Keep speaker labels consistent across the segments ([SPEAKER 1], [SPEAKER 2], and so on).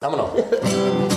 [SPEAKER 1] Vámonos. tu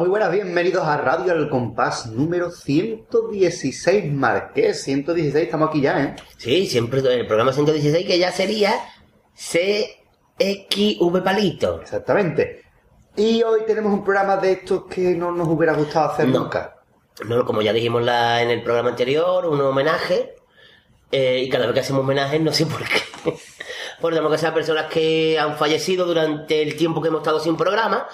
[SPEAKER 2] muy buenas, bienvenidos a Radio El Compás número 116 Marqués. 116, estamos aquí ya, ¿eh?
[SPEAKER 3] Sí, siempre el programa 116 que ya sería CXV Palito.
[SPEAKER 2] Exactamente. Y hoy tenemos un programa de estos que no nos hubiera gustado hacer
[SPEAKER 3] No.
[SPEAKER 2] nunca.
[SPEAKER 3] No, como ya dijimos la- en el programa anterior, un homenaje. eh, y cada vez que hacemos homenajes, no sé por qué. Porque tenemos que ser personas que han fallecido durante el tiempo que hemos estado sin programa.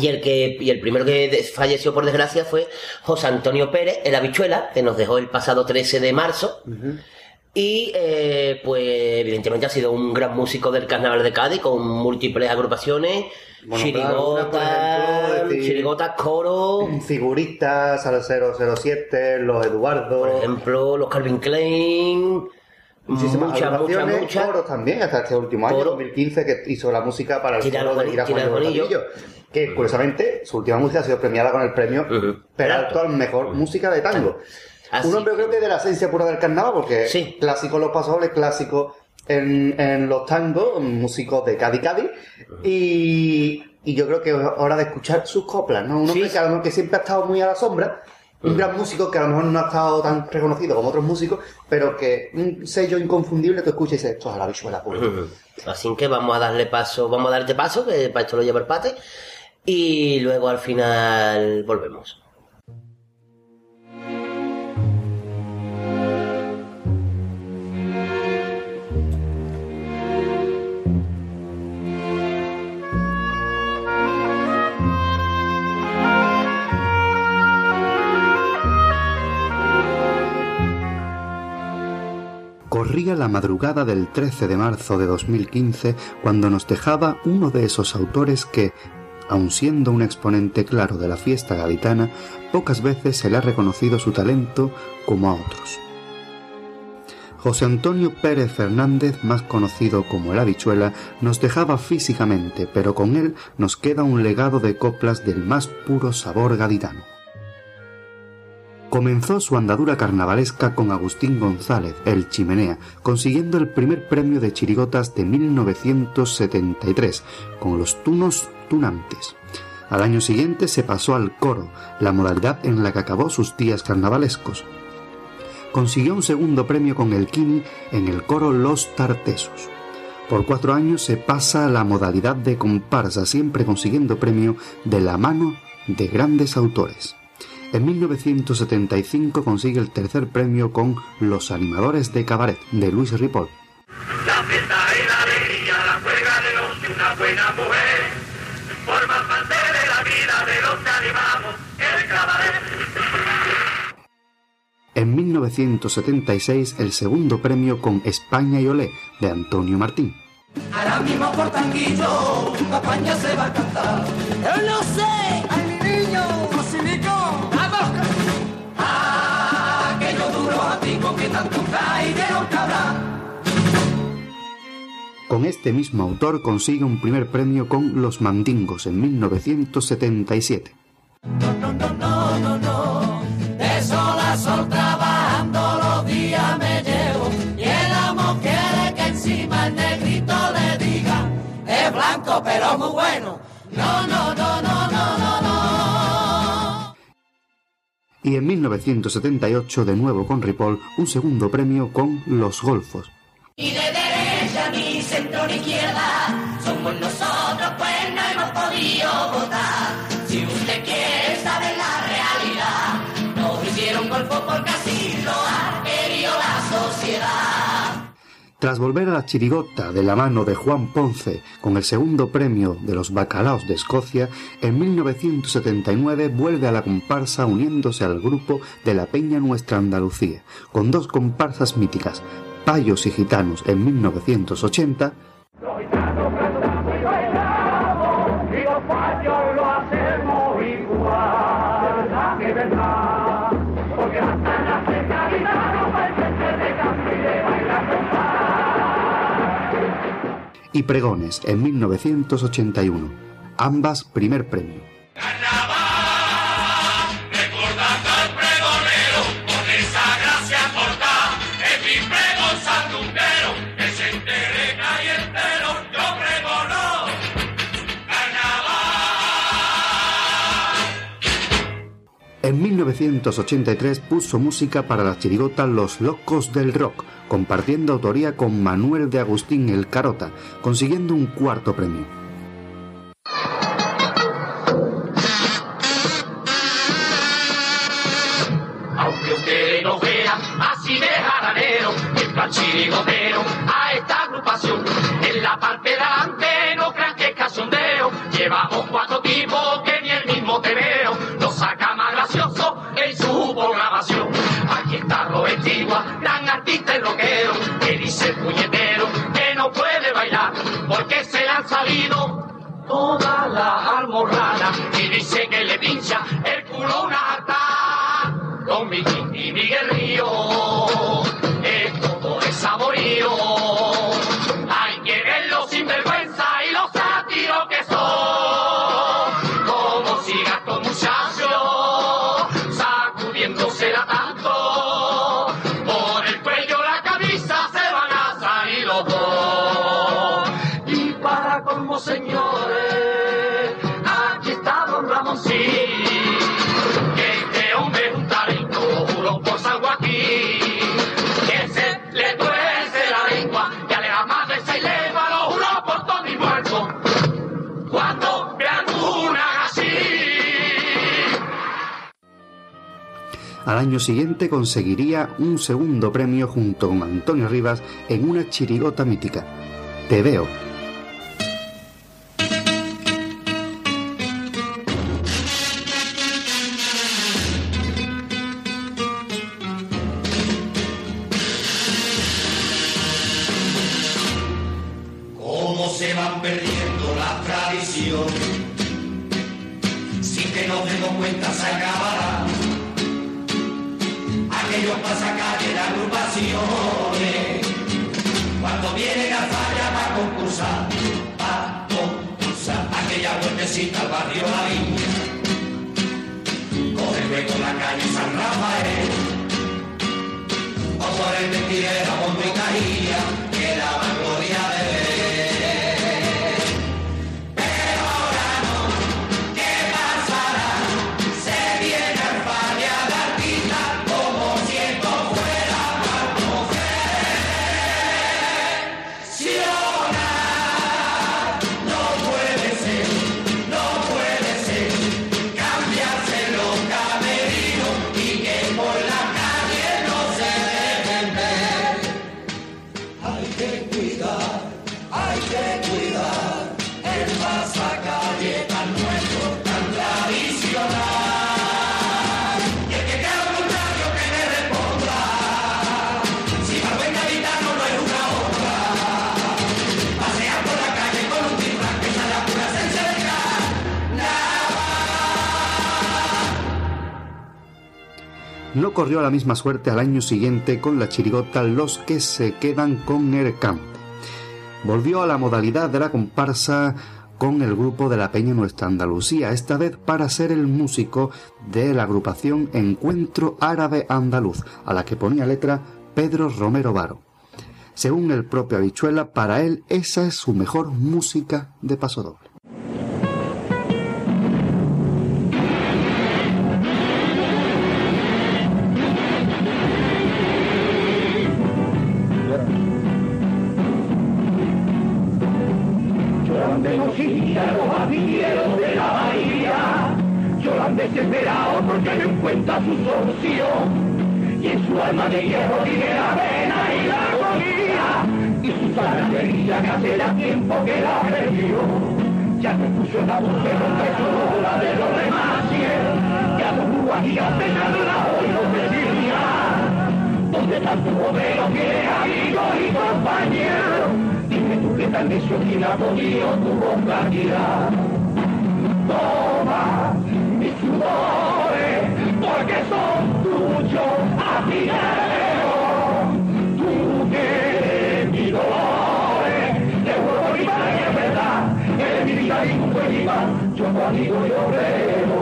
[SPEAKER 3] Y el, que, y el primero que falleció, por desgracia, fue José Antonio Pérez, el habichuela, que nos dejó el pasado 13 de marzo. Y eh, pues evidentemente ha sido un gran músico del Carnaval de Cádiz con múltiples agrupaciones,
[SPEAKER 2] Bueno,
[SPEAKER 3] chirigotas,
[SPEAKER 2] ejemplo, decir-
[SPEAKER 3] chirigotas, coro,
[SPEAKER 2] Figuristas, al 007, los Eduardo,
[SPEAKER 3] por ejemplo, los Calvin Klein,
[SPEAKER 2] muchísimas
[SPEAKER 3] muchas, muchas,
[SPEAKER 2] agrupaciones,
[SPEAKER 3] muchas.
[SPEAKER 2] coros también, hasta este último año,
[SPEAKER 3] Coro.
[SPEAKER 2] 2015, que hizo la música para el
[SPEAKER 3] Tira
[SPEAKER 2] coro
[SPEAKER 3] el
[SPEAKER 2] de. Bocadillo, que curiosamente su última música ha sido premiada con el premio
[SPEAKER 3] Ujú.
[SPEAKER 2] Peralto al mejor música de tango.
[SPEAKER 3] Así
[SPEAKER 2] Un hombre creo que de la esencia pura del carnaval, porque
[SPEAKER 3] Sí.
[SPEAKER 2] clásico en los pasobles, clásico en, en los tangos, músicos de Cádiz Cádiz, y, y yo creo que es hora de escuchar sus coplas, ¿no? Un hombre
[SPEAKER 3] Sí.
[SPEAKER 2] que a lo mejor que siempre ha estado muy a la sombra, un gran músico que a lo mejor no ha estado tan reconocido como otros músicos, pero que un sello inconfundible tú escuchas y dices, esto es a la visuela pura.
[SPEAKER 3] Así que vamos a darle paso, vamos a darte paso, que para esto lo lleva el pate, y luego al final volvemos.
[SPEAKER 2] La madrugada del 13 de marzo de 2015 cuando nos dejaba uno de esos autores que, aun siendo un exponente claro de la fiesta gaditana, pocas veces se le ha reconocido su talento como a otros. José Antonio Pérez Fernández, más conocido como el Habichuela, nos dejaba físicamente, pero con él nos queda un legado de coplas del más puro sabor gaditano. Comenzó su andadura carnavalesca con Agustín González, el Chimenea, consiguiendo el primer premio de chirigotas de 1973, con los tunos tunantes. Al año siguiente se pasó al coro, la modalidad en la que acabó sus días carnavalescos. Consiguió un segundo premio con el Kini en el coro Los Tartesos. Por cuatro años se pasa a la modalidad de comparsa, siempre consiguiendo premio de la mano de grandes autores. En 1975 consigue el tercer premio con Los Animadores de Cabaret de Luis Ripoll.
[SPEAKER 4] La fiesta y la alegría, la juega de los que una buena mujer forman parte de la vida de los que animamos el cabaret.
[SPEAKER 2] En 1976 el segundo premio con España y Olé de Antonio Martín.
[SPEAKER 5] Ahora mismo por tanguillo, campaña se va a cantar. Yo no sé. Con
[SPEAKER 2] este mismo autor consigue un primer premio con Los Mandingos en 1977.
[SPEAKER 5] No, no, no. De sol a sol trabajando los días me llevo. Y el amo quiere que encima el negrito le diga. Es blanco pero muy bueno. No, no, no, no, no, no, no.
[SPEAKER 2] Y en 1978 de nuevo con Ripoll un segundo premio con Los Golfos.
[SPEAKER 5] Ni de nosotros, pues no hemos podido votar. Si usted quiere saber la realidad, nos hicieron golfo porque así lo ha querido la sociedad.
[SPEAKER 2] Tras volver a la chirigota de la mano de Juan Ponce con el segundo premio de los Bacalaos de Escocia, en 1979 vuelve a la comparsa uniéndose al grupo de la Peña Nuestra Andalucía, con dos comparsas míticas, Payos y Gitanos en 1980
[SPEAKER 4] y Pregones en 1981, ambas primer premio. En 1983 puso música para la chirigota Los Locos del Rock, compartiendo autoría con Manuel de Agustín El Carota, consiguiendo un cuarto premio. Al año siguiente conseguiría un segundo premio junto con Antonio Rivas en una chirigota mítica. Te veo.
[SPEAKER 2] No
[SPEAKER 4] corrió la misma suerte al año siguiente con la chirigota Los que se quedan con Ercam. Volvió a la modalidad de la comparsa con el grupo de la Peña Nuestra Andalucía, esta vez para ser el músico de la agrupación Encuentro Árabe Andaluz, a la que ponía letra Pedro Romero Varo. Según el propio Habichuela, para él esa es su mejor música de pasodoble.
[SPEAKER 6] Los avilleros de la bahía, lloran desesperados porque no encuentra su solución. Y en su alma de hierro vive la pena y la agonía, y su sangre que hace ya tiempo que la perdió. Ya se puso en la voz de rompe la de los demás, ya los guajiras de la hoy los decía donde tanto modelo tiene amigos y compañeros metuqueta, necio, girapollío, tu bomba gira. Toma mis sudores, porque son tuyos a ti Tú que eres mi dolor, de huevo es verdad, eres mi
[SPEAKER 4] vida y tu cuerda, yo amigo y obrero.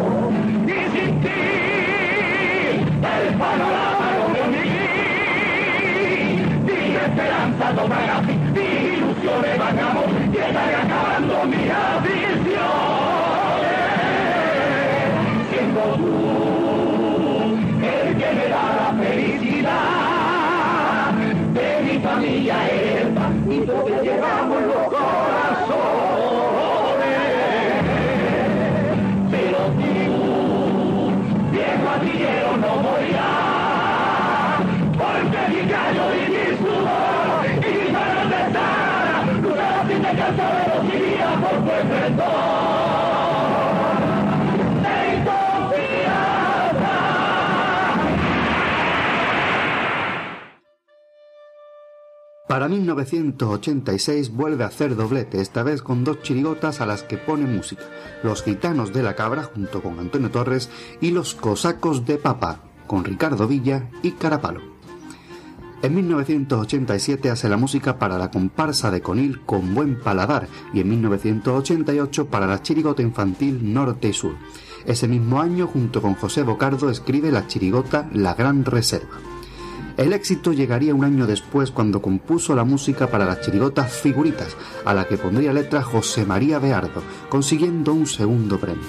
[SPEAKER 4] Y sin ti, el panorama no me Sin esperanza, toma la a morir, y estaré acabando mis aficiones. Siendo tú el que me da la felicidad de mi familia el paquito que llevamos los
[SPEAKER 2] Para 1986 vuelve a hacer doblete, esta vez con dos chirigotas a las que pone música, Los Gitanos de la Cabra junto con Antonio Torres y Los Cosacos de Papá con Ricardo Villa y Carapalo. En 1987 hace la música para la comparsa de Conil con buen paladar y en 1988 para la chirigota infantil Norte y Sur. Ese mismo año, junto con José Bocardo, escribe la chirigota La Gran Reserva. El éxito llegaría un año después cuando compuso la música para la chirigota Figuritas, a la que pondría letra José María Beardo, consiguiendo un segundo premio.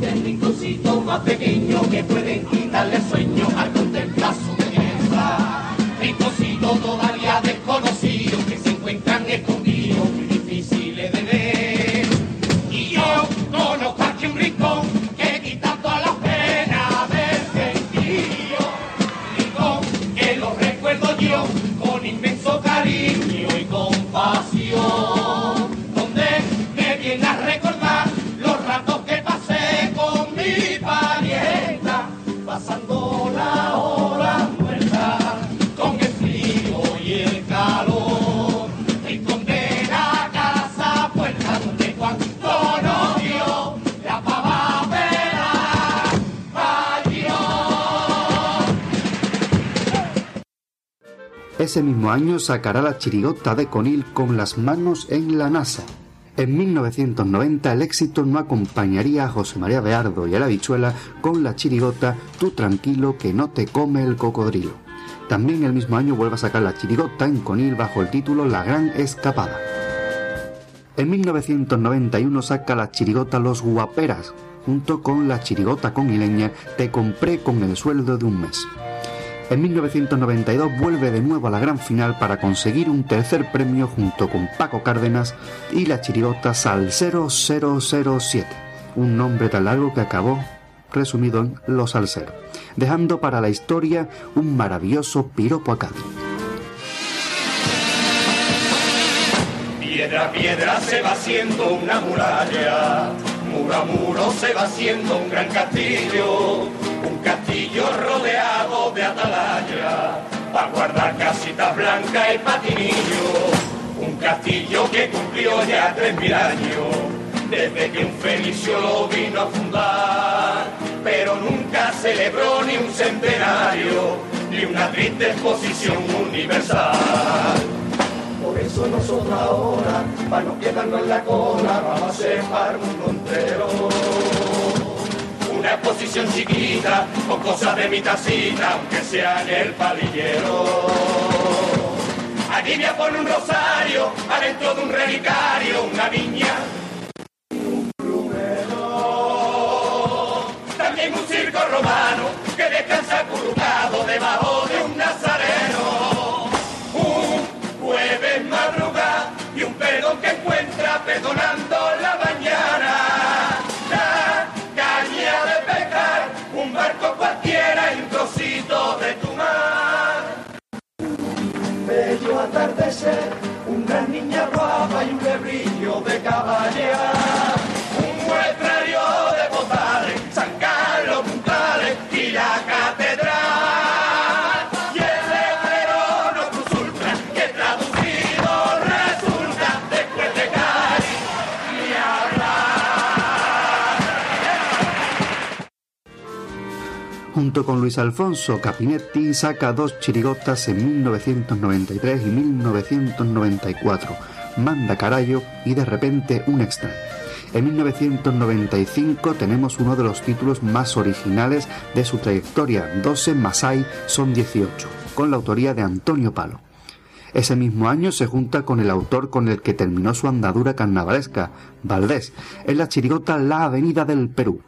[SPEAKER 4] Existe rinconcito más pequeño que pueden quitarle sueño
[SPEAKER 2] Ese mismo año sacará la chirigota de Conil con las manos en la NASA. En 1990 el éxito no acompañaría a José María Beardo y a la bichuela con la chirigota Tú tranquilo que no te come el cocodrilo. También el mismo año vuelve a sacar la chirigota en Conil bajo el título La Gran Escapada. En 1991 saca la chirigota Los Guaperas, junto con la chirigota conileña Te compré con el sueldo de un mes. En 1992 vuelve de nuevo a la gran final para conseguir un tercer premio junto con Paco Cárdenas y la chirigota Salsero 007, un nombre tan largo que acabó resumido en Los Salseros, dejando para la historia un maravilloso piropo a.
[SPEAKER 4] Piedra a piedra se va haciendo una muralla, muro a muro se va haciendo un gran castillo, un castillo rodeado de atalaya, para guardar casitas blancas y patinillo, un castillo que cumplió ya tres mil años, desde que un fenicio lo vino a fundar, pero nunca celebró ni un centenario, ni una triste exposición universal. Por eso nosotros ahora, para no quedarnos en la cola, vamos a el mundo entero. Una exposición chiquita, con cosas de mi tacita, aunque sea en el palillero. Aquí a poner un rosario, adentro de un relicario, una viña. un plumero. También un circo romano que descansa acurrucado
[SPEAKER 2] Junto con Luis Alfonso Capinetti saca dos chirigotas en 1993 y 1994, Manda Carayo y de repente un extraño. En 1995 tenemos uno de los títulos más originales de su trayectoria, 12 Masai son 18, con la autoría de Antonio Palo. Ese mismo año se junta con el autor con el que terminó su andadura carnavalesca, Valdés, en la chirigota La Avenida del Perú.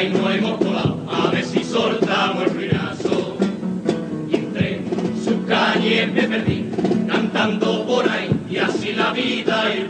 [SPEAKER 4] En Caino hemos colado. A ver si soltamos el ruinazo. Y entre sus calles me perdí. Cantando por ahí. Y así la vida ir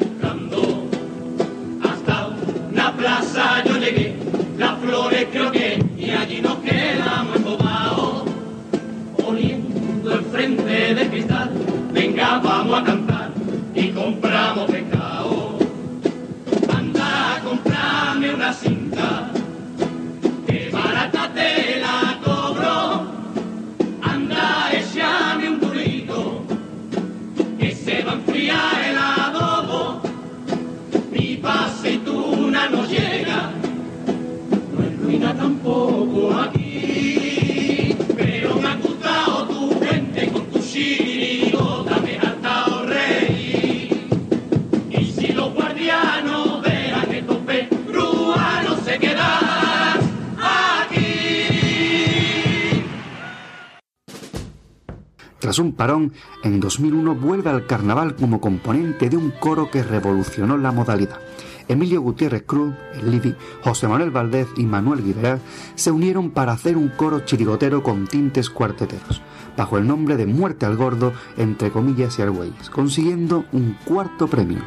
[SPEAKER 2] Tras un parón, en 2001 vuelve al carnaval como componente de un coro que revolucionó la modalidad. Emilio Gutiérrez Cruz, el Livi, José Manuel Valdez y Manuel Guiberá se unieron para hacer un coro chirigotero con tintes cuarteteros, bajo el nombre de Muerte al Gordo, entre comillas y argüelles, consiguiendo un cuarto premio.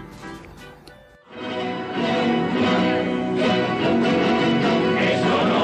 [SPEAKER 4] Eso no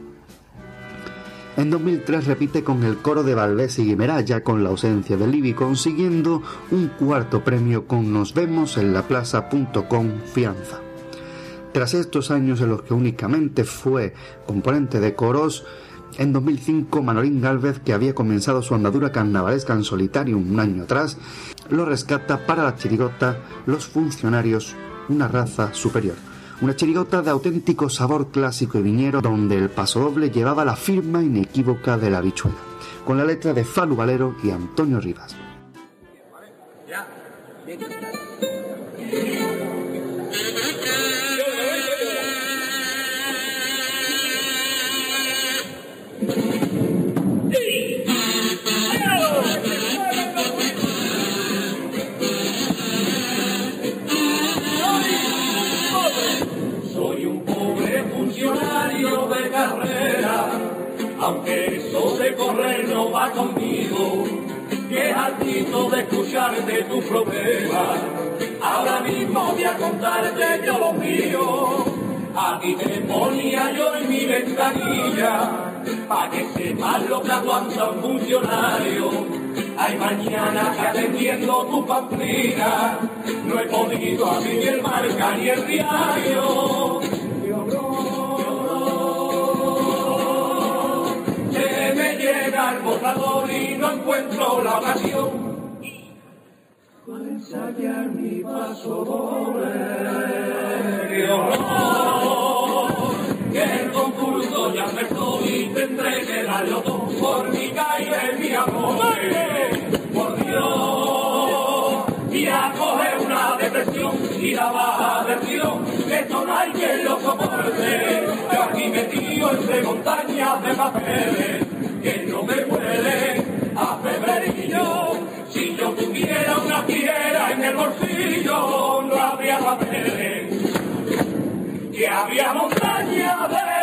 [SPEAKER 4] En
[SPEAKER 2] 2003 repite con el coro de Valdés y Guimerá, ya con la ausencia de Libby, consiguiendo un cuarto premio con Nos vemos en la plaza.com Fianza. Tras estos años en los que únicamente fue componente de coros, en 2005 Manolín Gálvez, que había comenzado su andadura carnavalesca en solitario un año atrás, lo rescata para la chirigota Los Funcionarios, una raza superior. Una chirigota de auténtico sabor clásico y viñero donde el pasodoble llevaba la firma inequívoca de la habichuela, con la letra de Falu Valero y Antonio Rivas.
[SPEAKER 5] carrera, aunque
[SPEAKER 7] eso de correr no va conmigo, que hartito de escucharte tus problemas, ahora mismo voy a contarte yo los míos. A ti te ponía yo en mi ventanilla, pa' que sepas lo que aguanta un funcionario. Ay, mañana que atendiendo tu pamplina, no he podido abrir el marca ni el diario. La ocasión para ensayar mi paso doble. Que el concurso ya empezó y tendré que darlo todo por mi calle, mi amor. Por Dios, y a coger una depresión y la baja versión, que esto no hay quien lo soporte. Yo aquí metido entre montañas de papeles, que no me huelen a febrerillo. Si yo tuviera una fiera en el bolsillo, no habría papeles, que habría montañas de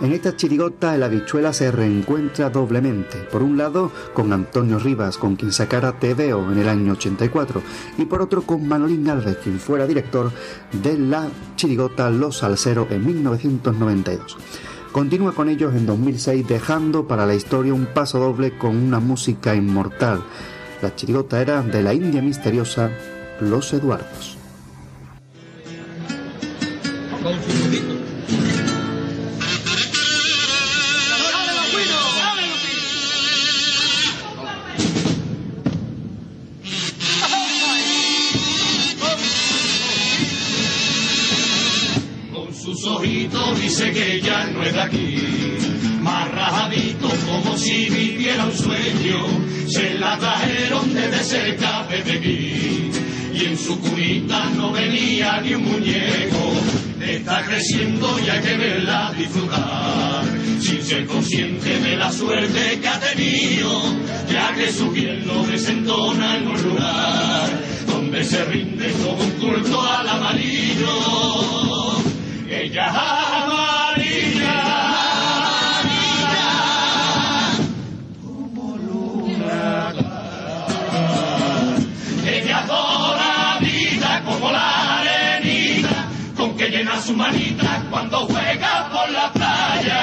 [SPEAKER 2] En esta chirigota el habichuela se reencuentra doblemente. Por un lado con Antonio Rivas, con quien sacara Te Veo en el año 84, y por otro con Manolín Alves, quien fuera director de la chirigota Los Salseros en 1992. Continúa con ellos en 2006 dejando para la historia un paso doble con una música inmortal. La chirigota era de la India misteriosa Los Eduardos.
[SPEAKER 4] La trajeron desde cerca de Pekín. Y en su cunita no venía ni un muñeco. Está creciendo y hay que verla disfrutar. Sin ser consciente de la suerte que ha tenido. Ya que su piel no desentona en un lugar. Donde se rinde como un culto al amarillo. Ella es su manita cuando juega por la playa.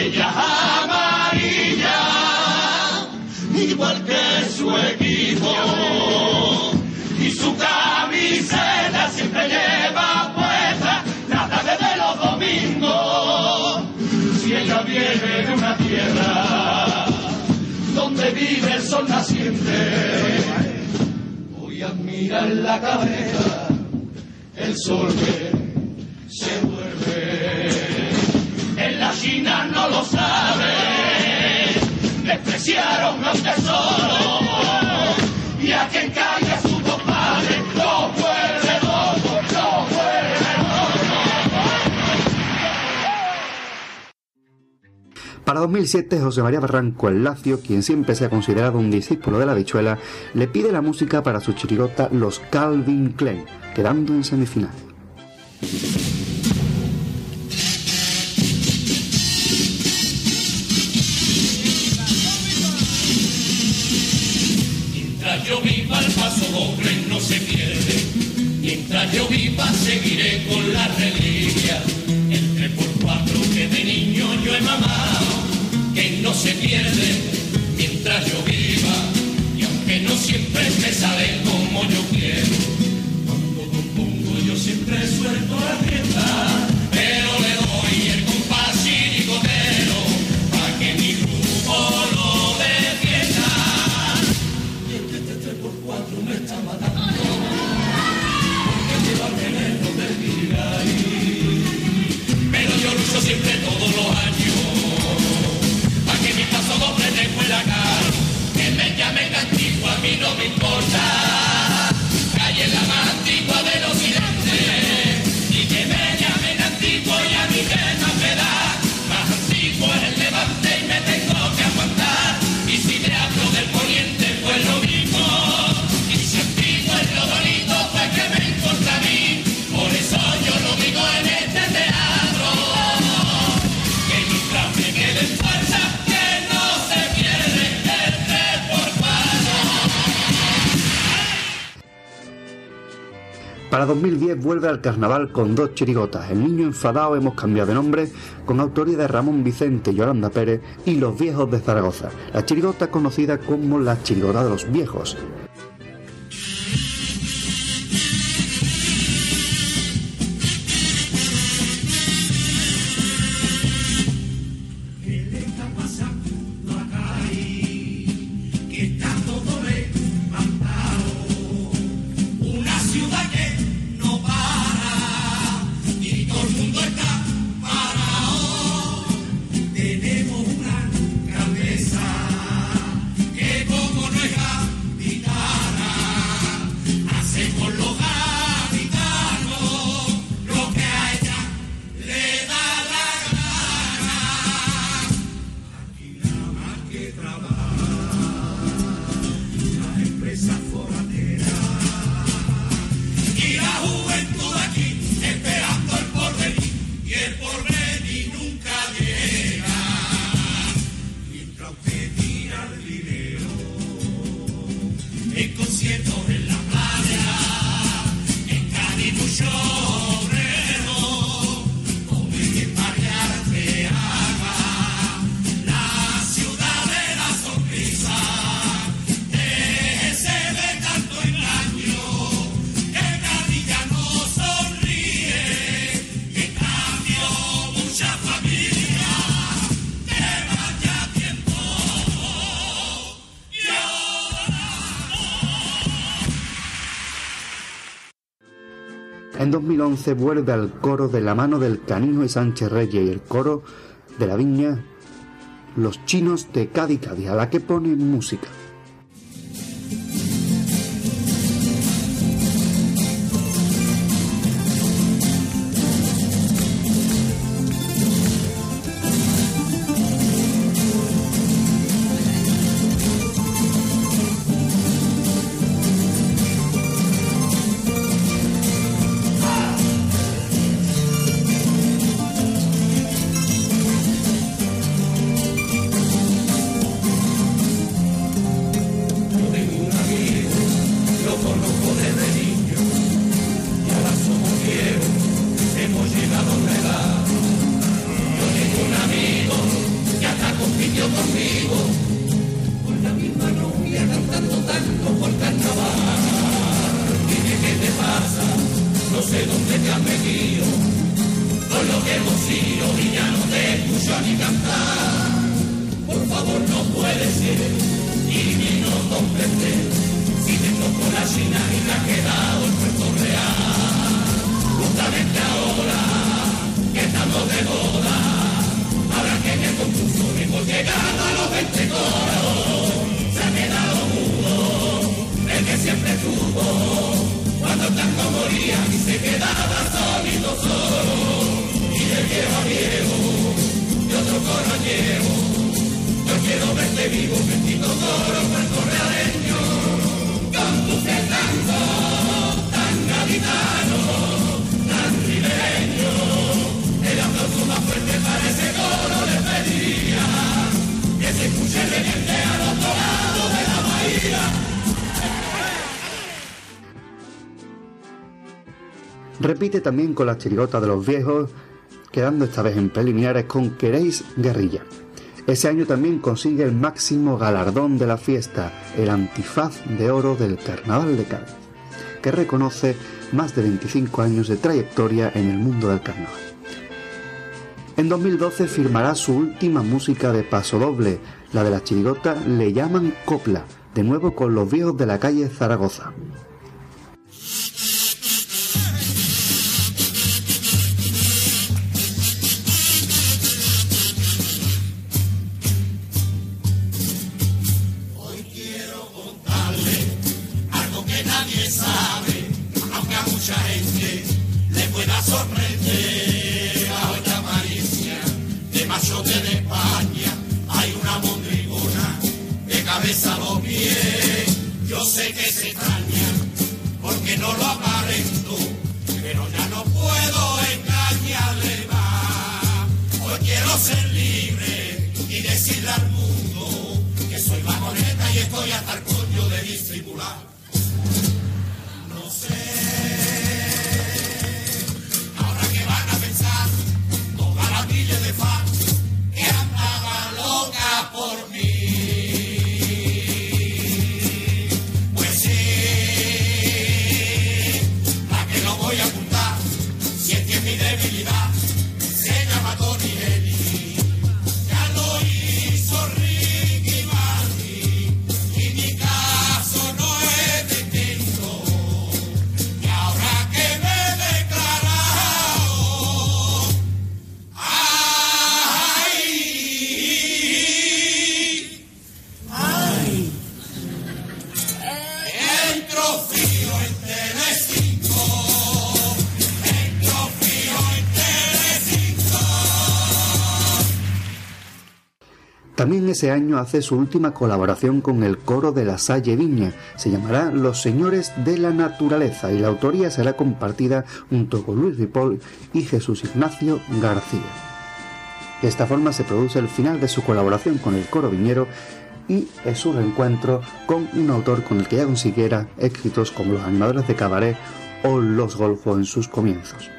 [SPEAKER 4] Ella es amarilla, igual que su equipo y su camiseta siempre lleva puesta la tarde de los domingos. Si ella viene de una tierra donde vive el sol naciente, voy a mirar la cabeza, el sol se vuelve. En la China no lo sabe, despreciaron a un tesoro y a quien caiga su padre lo vuelve loco, lo vuelve
[SPEAKER 2] Para 2007, José María Barranco el Lacio, quien siempre se ha considerado un discípulo de la bichuela, le pide la música para su chirigota Los Calvin Klein, quedando en semifinal.
[SPEAKER 4] Mientras yo viva el paso doble no se pierde. Mientras yo viva seguiré con la reliquia. El 3x4 que de niño yo he mamado, que no se pierde. 2010 vuelve al carnaval con dos chirigotas. El niño enfadado hemos cambiado de nombre con autoría de Ramón Vicente y Yolanda Pérez y Los Viejos de Zaragoza. La chirigota conocida como la chirigota de los viejos.
[SPEAKER 2] En
[SPEAKER 4] 2011 vuelve al coro de la mano del Canijo y Sánchez Reyes y el coro de la viña Los Chinos de Cádiz Cádiz, a la que pone música. También con la chirigota de los viejos, quedando esta vez en preliminares con Queréis Guerrilla. Ese año también consigue el máximo galardón de la fiesta, el antifaz de oro del Carnaval de Cádiz, que reconoce más de 25 años de trayectoria en el mundo del carnaval. En 2012 firmará su última música de paso doble, la de la chirigota Le llaman Copla, de nuevo con los viejos de la calle Zaragoza. También ese año hace su última colaboración con el coro de la Salle Viña. Se llamará Los Señores de la Naturaleza y la autoría será compartida junto con Luis Ripoll y Jesús Ignacio García. De esta forma se produce el final de su colaboración con el coro viñero y es su reencuentro con un autor con el que ya consiguiera éxitos como Los Animadores de Cabaret o Los Golfos en sus comienzos.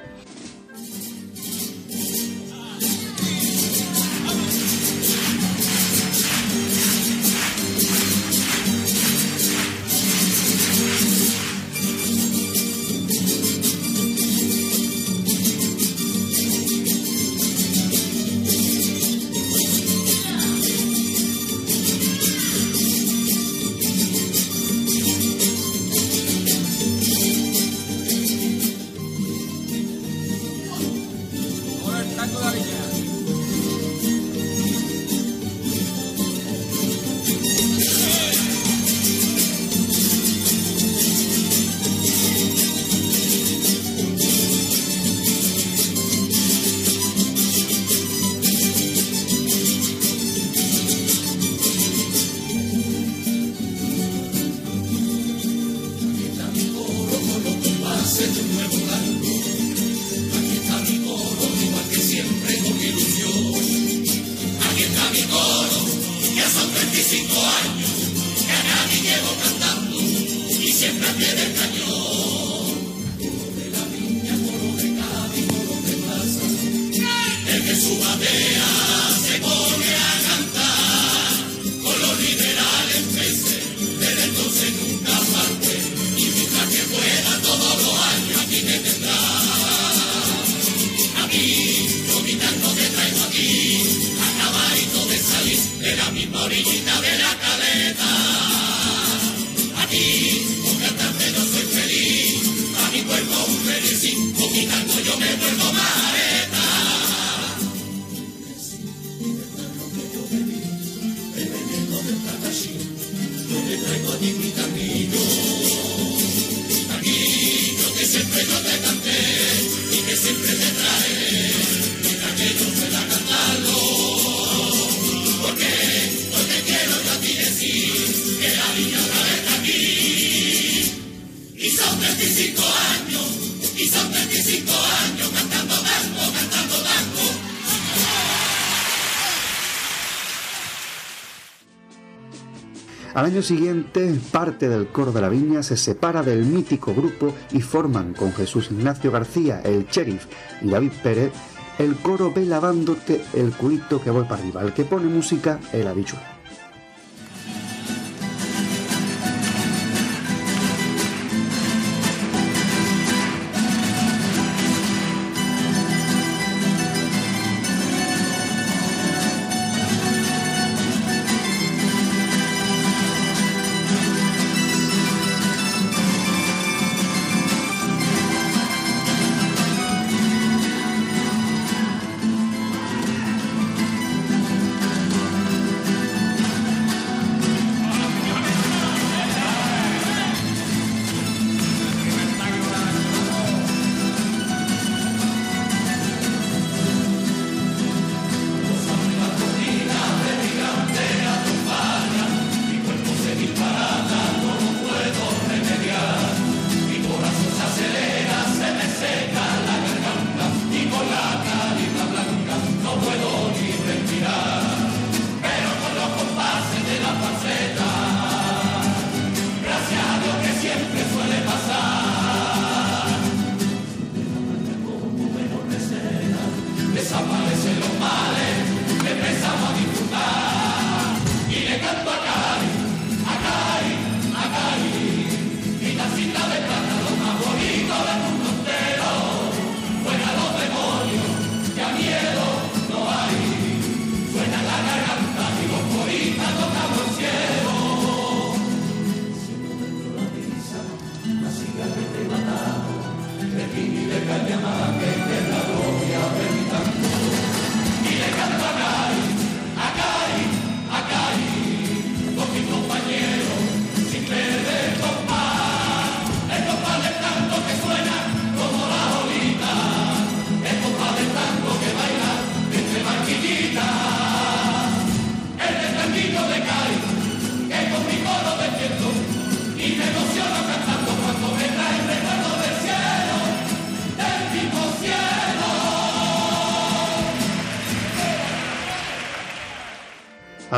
[SPEAKER 4] Al año siguiente, parte del coro de la viña se separa del mítico grupo y forman con Jesús Ignacio García, el sheriff, y David Pérez, el coro Ve lavándote el culito que voy para arriba, el que pone música el habichuelo.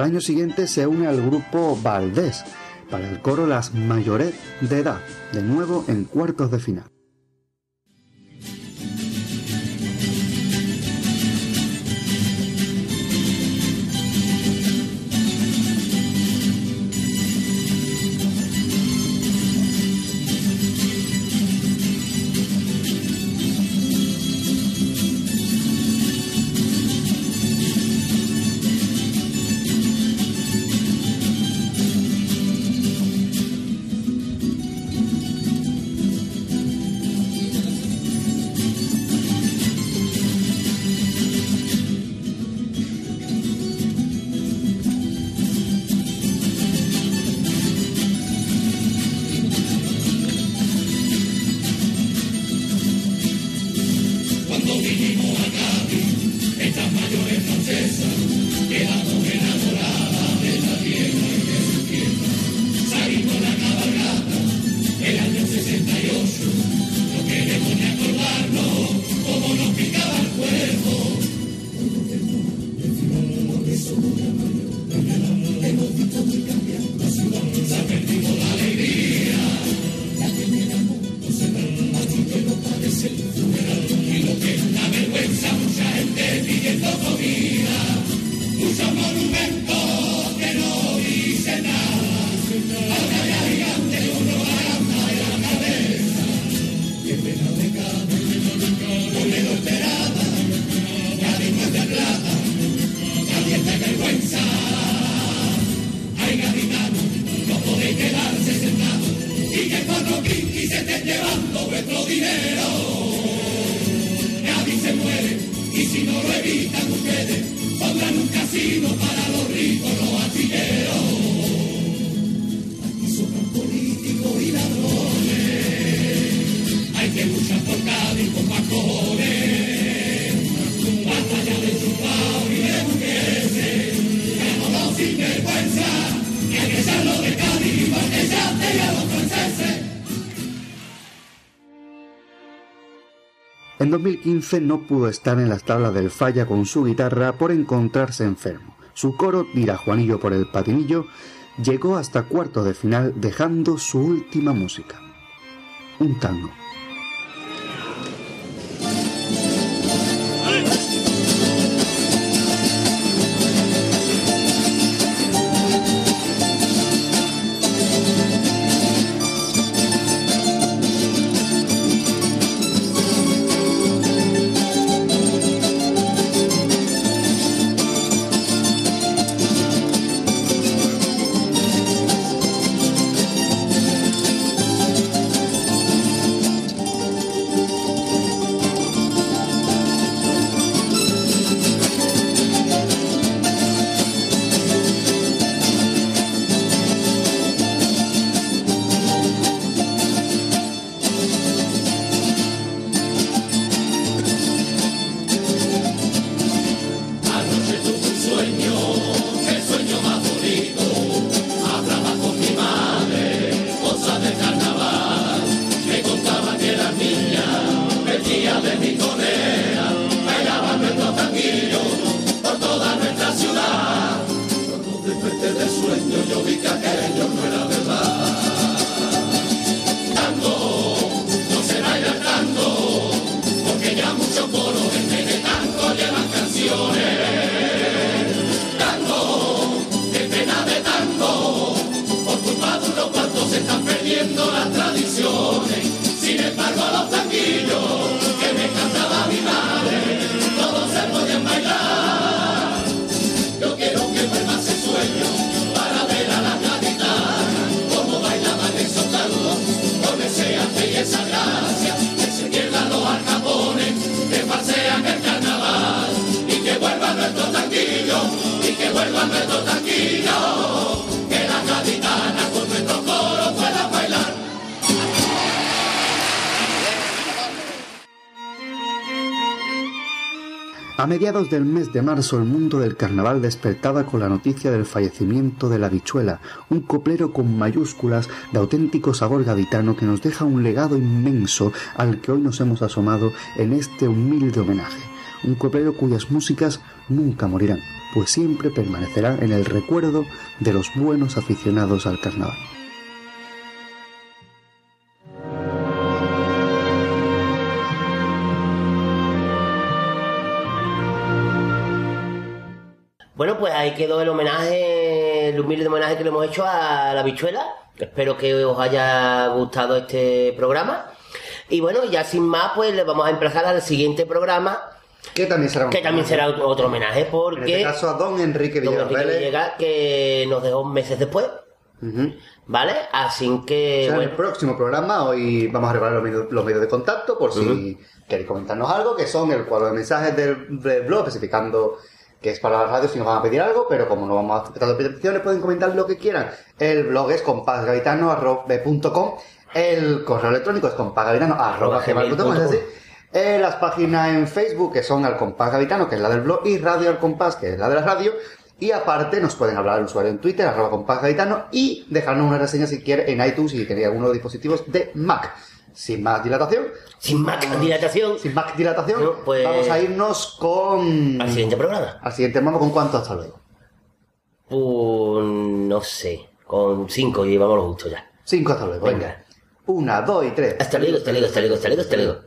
[SPEAKER 4] Al año siguiente se une al grupo Valdés para el coro Las Mayores de Edad, de nuevo en cuartos de final. 2015 no pudo estar en las tablas del falla con su guitarra por encontrarse enfermo. Su coro, tira Juanillo por el patinillo, llegó hasta cuartos de final dejando su última música. Un tango. A mediados del mes de marzo el mundo del carnaval despertaba con la noticia del fallecimiento de la bichuela, un coplero con mayúsculas de auténtico sabor gaditano que nos deja un legado inmenso al que hoy nos hemos asomado en este humilde homenaje
[SPEAKER 2] un copero cuyas músicas nunca morirán, pues siempre permanecerán en el recuerdo de los buenos aficionados al carnaval.
[SPEAKER 3] Bueno, pues ahí quedó el homenaje, el humilde homenaje que le hemos hecho a la bichuela. Espero que os haya gustado este programa. Y bueno, ya sin más, pues le vamos a emplazar al siguiente programa,
[SPEAKER 2] Que también será un
[SPEAKER 3] que también será otro homenaje,
[SPEAKER 2] En
[SPEAKER 3] porque
[SPEAKER 2] este caso a don Enrique
[SPEAKER 3] don
[SPEAKER 2] Villegas
[SPEAKER 3] Enrique
[SPEAKER 2] Vélez.
[SPEAKER 3] Villegas, que nos dejó meses después. ¿vale? Así
[SPEAKER 2] O
[SPEAKER 3] que,
[SPEAKER 2] en el próximo programa hoy vamos a revelar los medios, los medios de contacto por si queréis comentarnos algo, que son el cuadro de mensajes del, del blog especificando que es para la radio si nos van a pedir algo, pero como no vamos a aceptar peticiones pueden comentar lo que quieran. El blog es compasgavitano.com, el correo electrónico es compasgavitano.com, es decir, eh, las páginas en Facebook que son al compás gavitano, que es la del blog, y Radio al compás, que es la de la radio. Y aparte nos pueden hablar el usuario en Twitter, arroba compás y dejarnos una reseña si quiere en iTunes si tenéis alguno de dispositivos de Mac. Sin más dilatación,
[SPEAKER 3] sin más dilatación,
[SPEAKER 2] sin más dilatación,
[SPEAKER 3] No, pues-
[SPEAKER 2] vamos a irnos con...
[SPEAKER 3] al siguiente programa.
[SPEAKER 2] Al siguiente vamos con cuánto hasta luego.
[SPEAKER 3] Pues, no sé, con cinco llevamos lo justo ya.
[SPEAKER 2] Cinco hasta luego.
[SPEAKER 3] Venga.
[SPEAKER 2] Una, dos y tres.
[SPEAKER 3] Hasta luego, hasta luego, hasta luego, hasta luego, hasta luego.